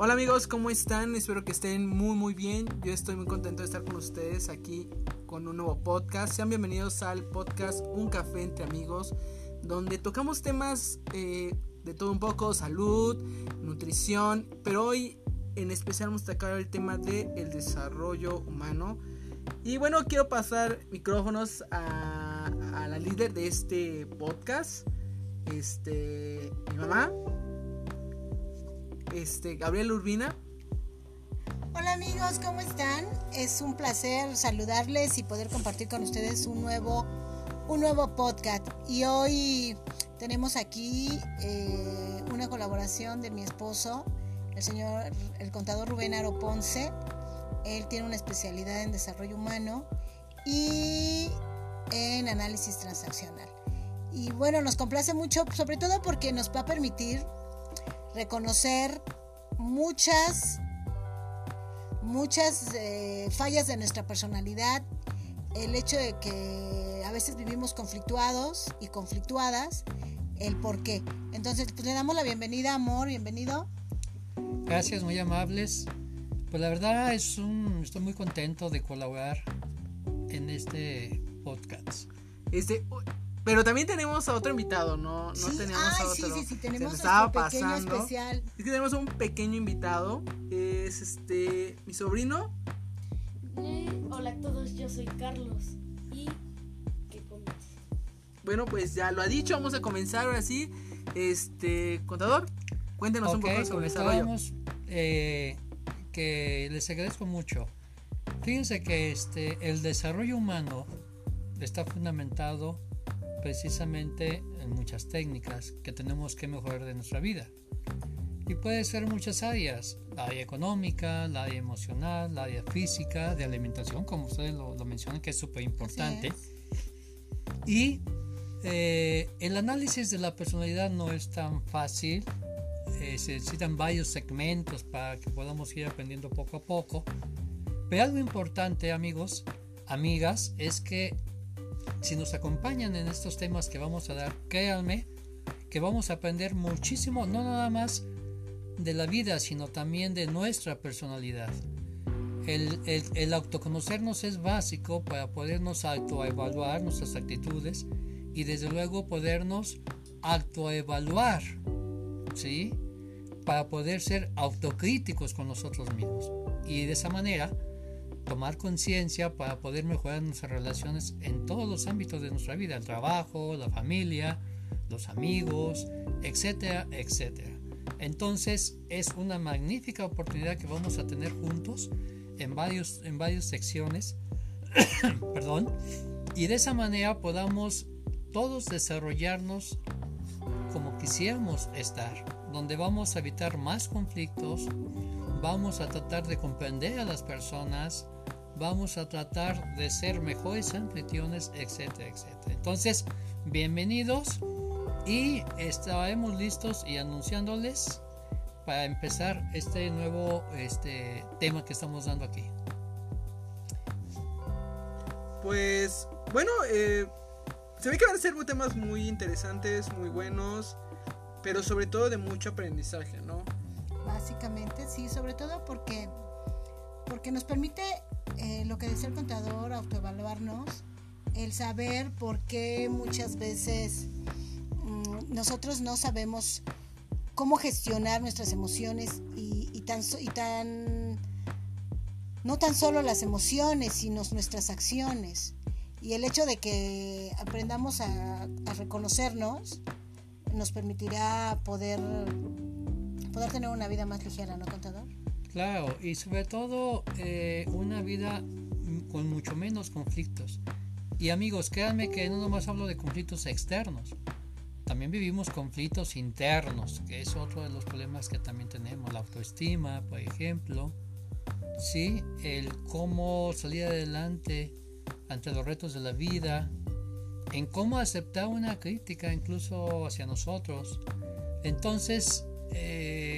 Hola amigos, ¿cómo están? Espero que estén muy muy bien. Yo estoy muy contento de estar con ustedes aquí con un nuevo podcast. Sean bienvenidos al podcast Un Café entre Amigos, donde tocamos temas eh, de todo un poco, salud, nutrición, pero hoy en especial vamos a tocar el tema del el desarrollo humano. Y bueno, quiero pasar micrófonos a, a la líder de este podcast, este, mi mamá este, Gabriel Urbina. Hola amigos, ¿cómo están? Es un placer saludarles y poder compartir con ustedes un nuevo, un nuevo podcast. Y hoy tenemos aquí eh, una colaboración de mi esposo, el señor, el contador Rubén Aro Ponce. Él tiene una especialidad en desarrollo humano y en análisis transaccional. Y bueno, nos complace mucho, sobre todo porque nos va a permitir reconocer muchas, muchas eh, fallas de nuestra personalidad, el hecho de que a veces vivimos conflictuados y conflictuadas, el por qué. Entonces, pues le damos la bienvenida, amor, bienvenido. Gracias, muy amables. Pues la verdad es un, estoy muy contento de colaborar en este podcast. Este, pero también tenemos a otro invitado, ¿no? No tenemos a otro. Sí, sí, sí, tenemos estaba pequeño especial. Es que tenemos un pequeño invitado. Es este. mi sobrino. Eh, hola a todos, yo soy Carlos. Y. ¿Qué Bueno, pues ya lo ha dicho, vamos a comenzar ahora sí. Este. Contador, cuéntenos un poco sobre el desarrollo. Eh, que les agradezco mucho. Fíjense que este, el desarrollo humano está fundamentado precisamente en muchas técnicas que tenemos que mejorar de nuestra vida. Y puede ser muchas áreas, la área económica, la área emocional, la área física, de alimentación, como ustedes lo, mencionan, que es súper importante. Y eh, el análisis de la personalidad no es tan fácil, eh, se necesitan varios segmentos para que podamos ir aprendiendo poco a poco. Pero algo importante, amigos, amigas, es que si nos acompañan en estos temas que vamos a dar, créanme que vamos a aprender muchísimo, no nada más de la vida, sino también de nuestra personalidad. El, autoconocernos es básico para podernos autoevaluar nuestras actitudes y desde luego podernos autoevaluar, ¿sí? Para poder ser autocríticos con nosotros mismos. Y de esa manera tomar conciencia para poder mejorar nuestras relaciones en todos los ámbitos de nuestra vida, el trabajo, la familia, los amigos, etcétera, etcétera. Entonces es una magnífica oportunidad que vamos a tener juntos en, varios, en varias secciones, perdón, y de esa manera podamos todos desarrollarnos como quisiéramos estar, donde vamos a evitar más conflictos, vamos a tratar de comprender a las personas, vamos a tratar de ser mejores anfitriones, etcétera, etcétera. Entonces, bienvenidos y estaremos listos y anunciándoles para empezar este nuevo este, tema que estamos dando aquí. Pues, bueno, eh, se ve que van a ser temas muy interesantes, muy buenos, pero sobre todo de mucho aprendizaje, ¿no? Básicamente, sí, sobre todo porque, porque nos permite eh, lo que decía el contador, autoevaluarnos, el saber por qué muchas veces mm, nosotros no sabemos cómo gestionar nuestras emociones y, tan, y tan no tan solo las emociones, sino nuestras acciones. Y el hecho de que aprendamos a, a reconocernos nos permitirá poder, poder tener una vida más ligera, ¿no, contador? Claro, y sobre todo eh, una vida con mucho menos conflictos. Y amigos, créanme que no nomás hablo de conflictos externos, también vivimos conflictos internos, que es otro de los problemas que también tenemos, la autoestima, por ejemplo, sí, el cómo salir adelante ante los retos de la vida, en cómo aceptar una crítica incluso hacia nosotros. Entonces, eh,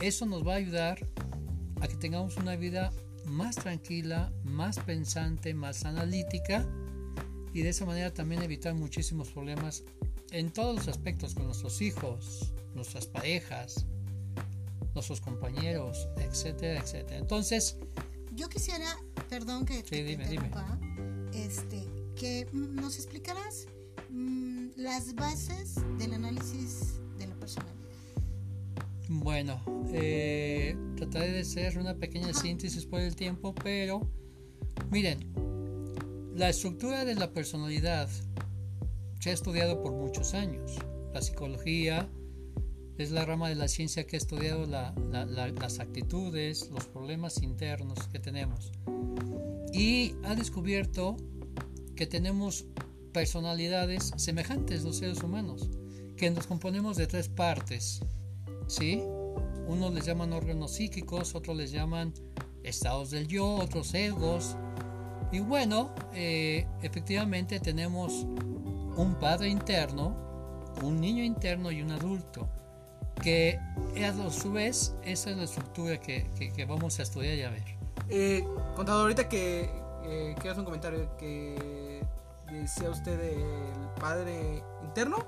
eso nos va a ayudar a que tengamos una vida más tranquila, más pensante, más analítica y de esa manera también evitar muchísimos problemas en todos los aspectos con nuestros hijos, nuestras parejas, nuestros compañeros, etcétera, etcétera. Entonces, Yo quisiera, perdón que Sí, te dime, este, que mm, nos explicaras mm, las bases del análisis. Bueno, eh, trataré de hacer una pequeña síntesis por el tiempo, pero miren, la estructura de la personalidad se ha estudiado por muchos años. La psicología es la rama de la ciencia que ha estudiado la- la- la- las actitudes, los problemas internos que tenemos. Y ha descubierto que tenemos personalidades semejantes los seres humanos, que nos componemos de tres partes. ¿Sí? Unos les llaman órganos psíquicos, otros les llaman estados del yo, otros egos. Y bueno, eh, efectivamente tenemos un padre interno, un niño interno y un adulto, que a su vez esa es la estructura que, que- que vamos a estudiar y a ver. Eh, contador, ahorita que eh, que hace un comentario que decía usted del padre interno,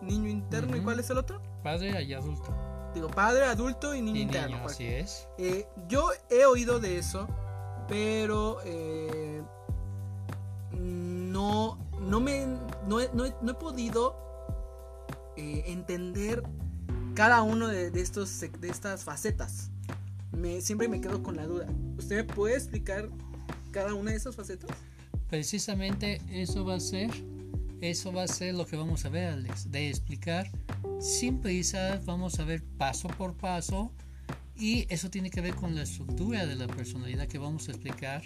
niño interno, ¿y cuál es el otro? Padre y adulto. Digo, padre, adulto y niño Y interno. niño, así es. Eh, yo he oído de eso, pero eh, no, no me no he, no he- no he podido eh, entender cada uno de, de estos de estas facetas. Me, siempre me quedo con la duda. ¿Usted me puede explicar cada una de esas facetas? Precisamente eso va a ser, eso va a ser lo que vamos a ver, Alex, de explicar sin prisa, vamos a ver paso por paso y eso tiene que ver con la estructura de la personalidad que vamos a explicar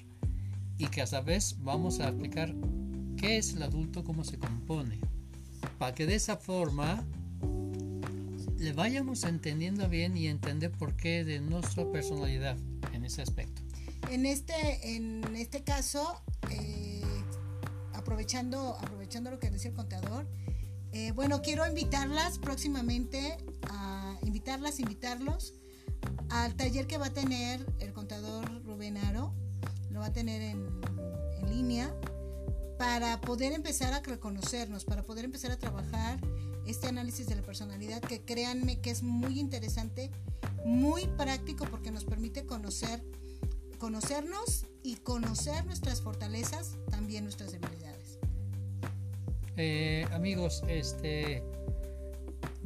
y que a la vez vamos a explicar qué es el adulto, cómo se compone, para que de esa forma le vayamos entendiendo bien y entender por qué de nuestra personalidad en ese aspecto. En este, en este caso, eh, aprovechando, aprovechando lo que decía el contador, eh, bueno, quiero invitarlas próximamente, a invitarlas, invitarlos al taller que va a tener el contador Rubén Aro, lo va a tener en, línea, para poder empezar a reconocernos, para poder empezar a trabajar este análisis de la personalidad, que créanme que es muy interesante, muy práctico porque nos permite conocer conocernos y conocer nuestras fortalezas, también nuestras debilidades. Eh, amigos, este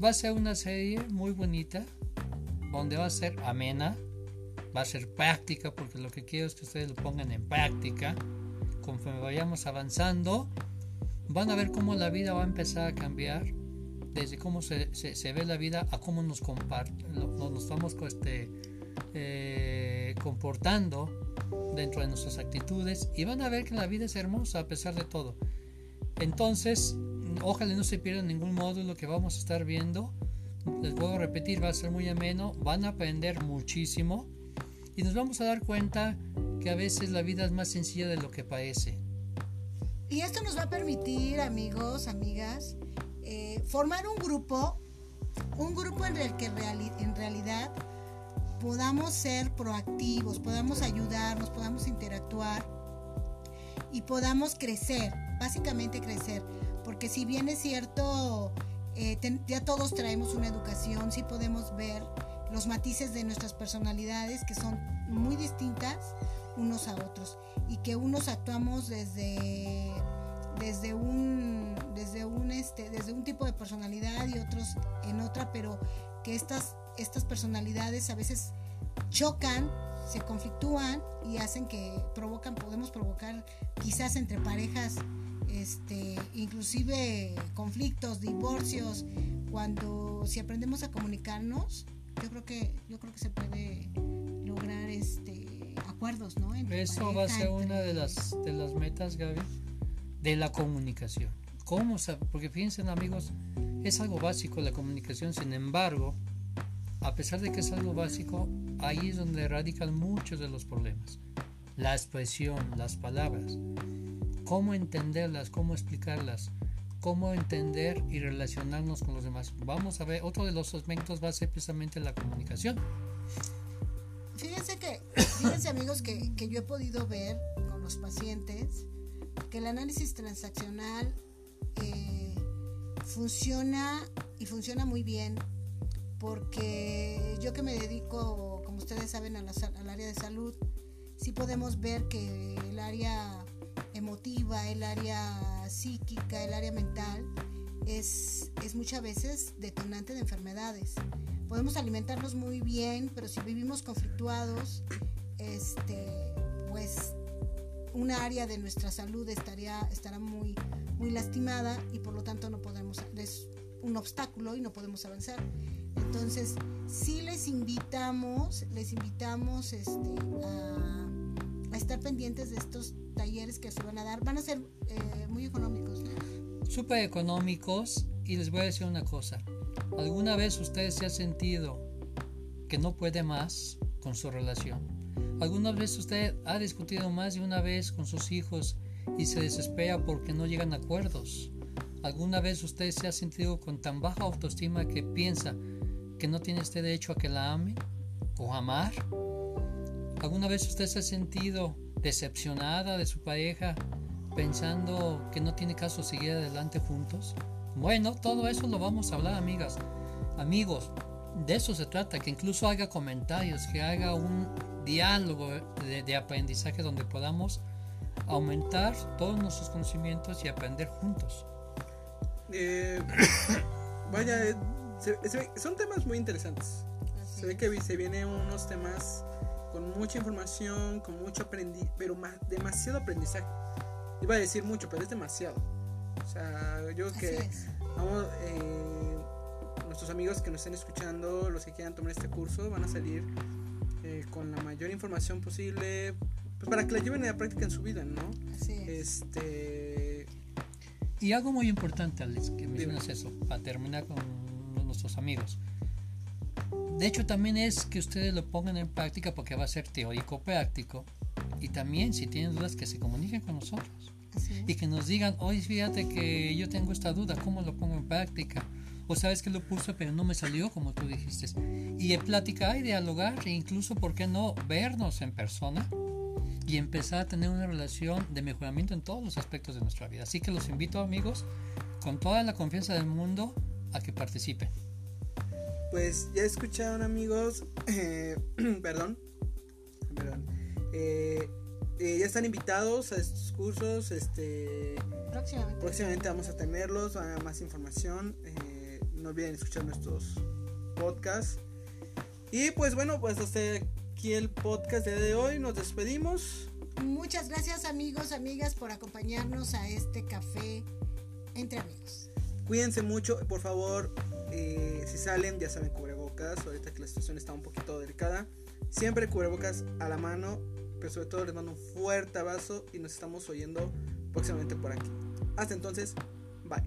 va a ser una serie muy bonita, donde va a ser amena, va a ser práctica, porque lo que quiero es que ustedes lo pongan en práctica. Conforme vayamos avanzando, van a ver cómo la vida va a empezar a cambiar, desde cómo se, ve la vida a cómo nos, nos estamos este, eh, comportando dentro de nuestras actitudes y van a ver que la vida es hermosa a pesar de todo. Entonces, ojalá no se pierdan ningún módulo que vamos a estar viendo. Les a repetir, va a ser muy ameno, van a aprender muchísimo y nos vamos a dar cuenta que a veces la vida es más sencilla de lo que parece. Y esto nos va a permitir, amigos, amigas, eh, formar un grupo, un grupo en el que reali- en realidad podamos ser proactivos, podamos ayudarnos, podamos interactuar y podamos crecer, básicamente crecer, porque si bien es cierto, eh, ya todos traemos una educación, sí podemos ver los matices de nuestras personalidades que son muy distintas unos a otros y que unos actuamos desde desde un desde un este desde un tipo de personalidad y otros en otra pero que estas estas personalidades a veces chocan se conflictúan y hacen que provocan podemos provocar quizás entre parejas este inclusive conflictos divorcios cuando si aprendemos a comunicarnos yo creo que yo creo que se puede lograr este acuerdos no Entre Eso va a ser una de las, de las metas, Gaby, de la comunicación. ¿Cómo Porque fíjense, amigos, es algo básico la comunicación, sin embargo, a pesar de que es algo básico, ahí es donde radican muchos de los problemas. La expresión, las palabras, cómo entenderlas, cómo explicarlas, cómo entender y relacionarnos con los demás. Vamos a ver, otro de los aspectos va a ser precisamente la comunicación. Fíjense que, fíjense amigos que, yo he podido ver con los pacientes que el análisis transaccional eh, funciona y funciona muy bien porque yo que me dedico, como ustedes saben, al área de salud, sí podemos ver que el área emotiva, el área psíquica, el área mental, es, es muchas veces detonante de enfermedades. Podemos alimentarnos muy bien, pero si vivimos conflictuados, este, pues una área de nuestra salud estaría, estará muy, muy lastimada y por lo tanto no podremos, es un obstáculo y no podemos avanzar. Entonces, sí les invitamos, les invitamos este, a estar pendientes de estos talleres que se van a dar. Van a ser eh, muy económicos. Súper económicos y les voy a decir una cosa. ¿Alguna vez usted se ha sentido que no puede más con su relación? ¿Alguna vez usted ha discutido más de una vez con sus hijos y se desespera porque no llegan a acuerdos? ¿Alguna vez usted se ha sentido con tan baja autoestima que piensa que no tiene este derecho a que la ame o amar? ¿Alguna vez usted se ha sentido decepcionada de su pareja pensando que no tiene caso seguir adelante juntos? Bueno, todo eso lo vamos a hablar, amigas. Amigos, de eso se trata, que incluso haga comentarios, que haga un diálogo de, de aprendizaje donde podamos aumentar todos nuestros conocimientos y aprender juntos. Eh, vaya, eh, se- se- son temas muy interesantes. Se ve que se vienen unos temas con mucha información, con mucho aprendizaje, pero más, demasiado aprendizaje. Iba a decir mucho, pero es demasiado. O sea, yo creo que vamos, eh, nuestros amigos que nos estén escuchando, los que quieran tomar este curso, van a salir eh, con la mayor información posible, pues para que la lleven a la práctica en su vida, ¿no? Así es. Este, Y algo muy importante, Alex, que mencionas eso, para terminar con nuestros amigos. De hecho, también es que ustedes lo pongan en práctica porque va a ser teórico práctico. Y también, si tienen dudas, que se comuniquen con nosotros. Y que nos digan, hoy fíjate que yo tengo esta duda, ¿cómo lo pongo en práctica? O sabes que lo puse, pero no me salió como tú dijiste. Y en platicar y dialogar, e incluso, ¿por qué no vernos en persona? Y empezar a tener una relación de mejoramiento en todos los aspectos de nuestra vida. Así que los invito, amigos, con toda la confianza del mundo, a que participen. Pues ya escucharon amigos, eh, perdón, perdón, eh, eh, ya están invitados a estos cursos, este, Próximamente. próximamente vamos a tenerlos, a más información, no olviden escuchar nuestros podcasts y pues bueno, pues hasta aquí el podcast de hoy, nos despedimos, Muchas gracias amigos, amigas por acompañarnos a este café entre amigos. cuídense mucho, por favor, eh, si salen ya saben cubrebocas, ahorita que la situación está un poquito delicada, siempre cubrebocas a la mano, pero sobre todo les mando un fuerte abrazo y nos estamos oyendo próximamente por aquí. Hasta entonces, bye.